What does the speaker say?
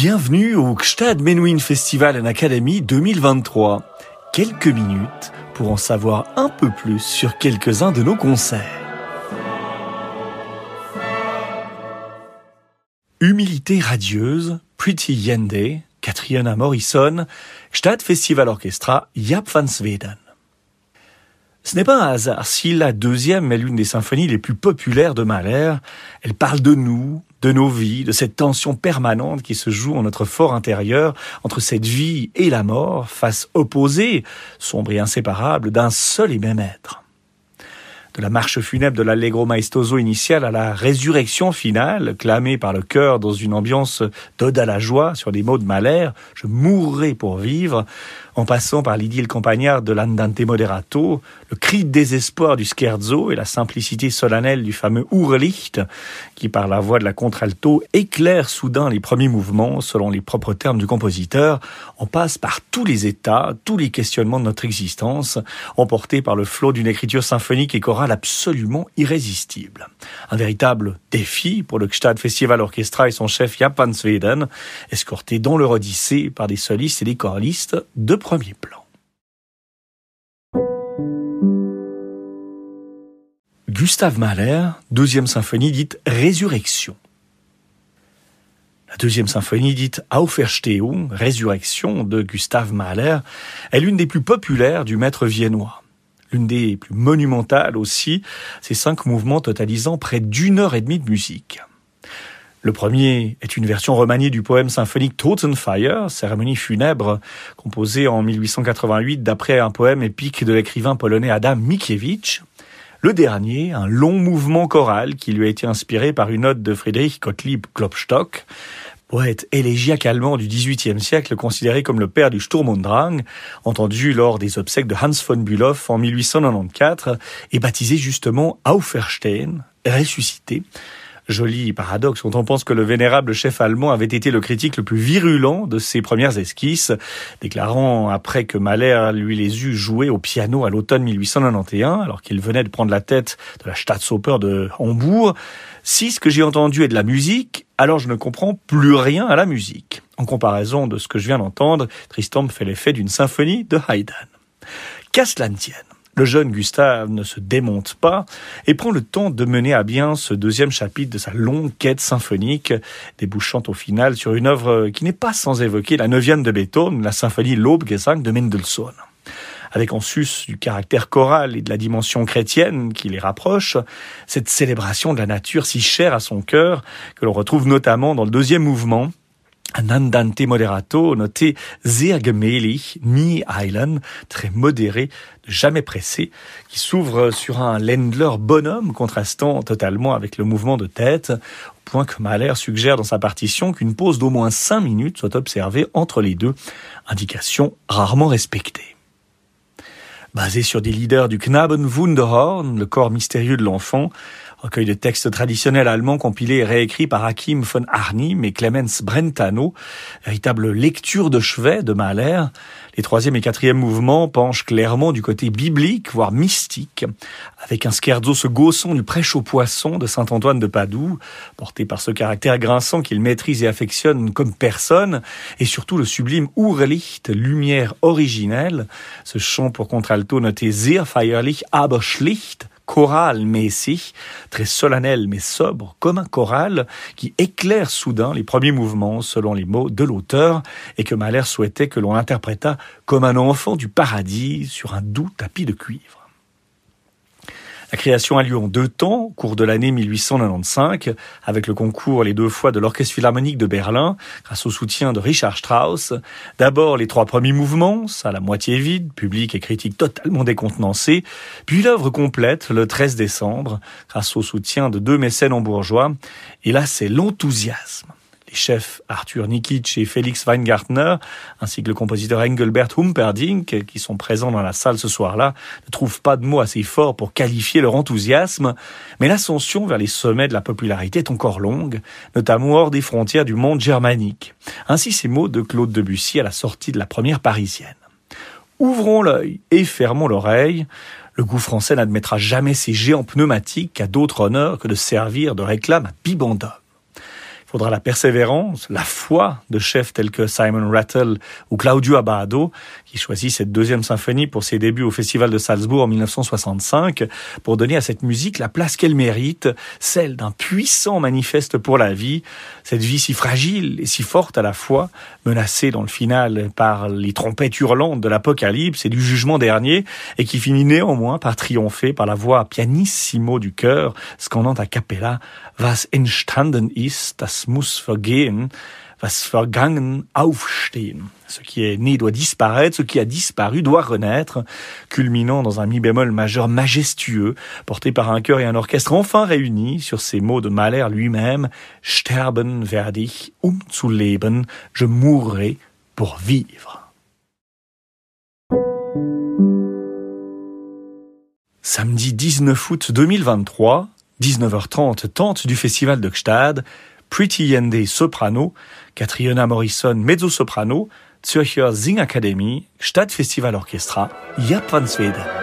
Bienvenue au Gstad Menuhin Festival and Academy 2023. Quelques minutes pour en savoir un peu plus sur quelques-uns de nos concerts. Humilité radieuse, Pretty Yende, Catriona Morrison, Gstad Festival Orchestra, Jaap van Zweden. Ce n'est pas un hasard si la deuxième est l'une des symphonies les plus populaires de Mahler. Elle parle de nous, de nos vies, de cette tension permanente qui se joue en notre fort intérieur entre cette vie et la mort, face opposée, sombre et inséparable, d'un seul et même être. De la marche funèbre de l'Allegro maestoso initial à la résurrection finale, clamée par le cœur dans une ambiance d'ode à la joie sur des mots de Mahler, je mourrai pour vivre, en passant par l'idylle campagnarde de l'Andante Moderato, le cri de désespoir du scherzo et la simplicité solennelle du fameux Urlicht, qui par la voix de la contralto éclaire soudain les premiers mouvements selon les propres termes du compositeur, on passe par tous les états, tous les questionnements de notre existence, emportés par le flot d'une écriture symphonique et chorale absolument irrésistible. Un véritable défi pour le Gstad Festival Orchestra et son chef Japan Sweden, escorté dans leur odyssée par des solistes et des choristes de premier plan. Gustave Mahler, deuxième symphonie dite Résurrection. La deuxième symphonie dite Auferstehung, Résurrection de Gustave Mahler, est l'une des plus populaires du maître viennois. L'une des plus monumentales aussi, ces cinq mouvements totalisant près d'une heure et demie de musique. Le premier est une version remaniée du poème symphonique Totenfeier, cérémonie funèbre, composée en 1888 d'après un poème épique de l'écrivain polonais Adam Mickiewicz. Le dernier, un long mouvement choral qui lui a été inspiré par une note de Friedrich Gottlieb Klopstock, poète élégiaque allemand du XVIIIe siècle considéré comme le père du Sturm und Drang, entendu lors des obsèques de Hans von Bülow en 1894 et baptisé justement Auferstehen, ressuscité, Joli paradoxe quand on pense que le vénérable chef allemand avait été le critique le plus virulent de ses premières esquisses, déclarant après que Mahler lui les eut jouées au piano à l'automne 1891, alors qu'il venait de prendre la tête de la Staatsoper de Hambourg, si ce que j'ai entendu est de la musique, alors je ne comprends plus rien à la musique. En comparaison de ce que je viens d'entendre, Tristan fait l'effet d'une symphonie de Haydn. Qu'à cela tienne. Le jeune Gustave ne se démonte pas et prend le temps de mener à bien ce deuxième chapitre de sa longue quête symphonique, débouchant au final sur une œuvre qui n'est pas sans évoquer la neuvième de Beethoven, la symphonie Lobgesang de Mendelssohn. Avec en sus du caractère choral et de la dimension chrétienne qui les rapproche, cette célébration de la nature si chère à son cœur, que l'on retrouve notamment dans le deuxième mouvement, un andante moderato noté sehr nie eilen, très modéré, jamais pressé, qui s'ouvre sur un Lendler bonhomme contrastant totalement avec le mouvement de tête, au point que Mahler suggère dans sa partition qu'une pause d'au moins cinq minutes soit observée entre les deux, indication rarement respectée. Basé sur des leaders du Knaben Wunderhorn, le corps mystérieux de l'enfant, recueil de textes traditionnels allemands compilés et réécrits par Hakim von Arnim et Clemens Brentano, véritable lecture de chevet de Mahler. Les troisième et quatrième mouvements penchent clairement du côté biblique, voire mystique, avec un scherzo se gaussant du prêche aux poissons de Saint-Antoine de Padoue, porté par ce caractère grinçant qu'il maîtrise et affectionne comme personne, et surtout le sublime Urlicht, lumière originelle, ce chant pour contralto noté sehr feierlich, aber schlicht, choral si, très solennel mais sobre, comme un choral qui éclaire soudain les premiers mouvements selon les mots de l'auteur et que Mahler souhaitait que l'on interprétât comme un enfant du paradis sur un doux tapis de cuivre. La création a lieu en deux temps, au cours de l'année 1895, avec le concours les deux fois de l'Orchestre Philharmonique de Berlin, grâce au soutien de Richard Strauss. D'abord les trois premiers mouvements, à la moitié vide, public et critique totalement décontenancés, puis l'œuvre complète le 13 décembre, grâce au soutien de deux mécènes en bourgeois. Et là, c'est l'enthousiasme les chefs Arthur Nikic et Félix Weingartner, ainsi que le compositeur Engelbert Humperdinck, qui sont présents dans la salle ce soir-là, ne trouvent pas de mots assez forts pour qualifier leur enthousiasme, mais l'ascension vers les sommets de la popularité est encore longue, notamment hors des frontières du monde germanique. Ainsi ces mots de Claude Debussy à la sortie de la première parisienne. Ouvrons l'œil et fermons l'oreille. Le goût français n'admettra jamais ces géants pneumatiques à d'autres honneurs que de servir de réclame à Faudra la persévérance, la foi de chefs tels que Simon Rattle ou Claudio Abbado, qui choisit cette deuxième symphonie pour ses débuts au Festival de Salzbourg en 1965, pour donner à cette musique la place qu'elle mérite, celle d'un puissant manifeste pour la vie, cette vie si fragile et si forte à la fois, menacée dans le final par les trompettes hurlantes de l'apocalypse et du jugement dernier, et qui finit néanmoins par triompher par la voix pianissimo du cœur, scandant a cappella Was entstanden ist, muss vergehen, was vergangen aufstehen. Ce qui est né doit disparaître, ce qui a disparu doit renaître, culminant dans un mi bémol majeur majestueux, porté par un chœur et un orchestre enfin réunis sur ces mots de Mahler lui-même, Sterben werde ich, um zu leben, je mourrai pour vivre. Samedi 19 août 2023, 19h30, tente du festival de Gstad, Pretty Yende soprano, Catriona Morrison mezzo-soprano, Zürcher Singakademie, Stadtfestival Orchestra, Japan Sweden.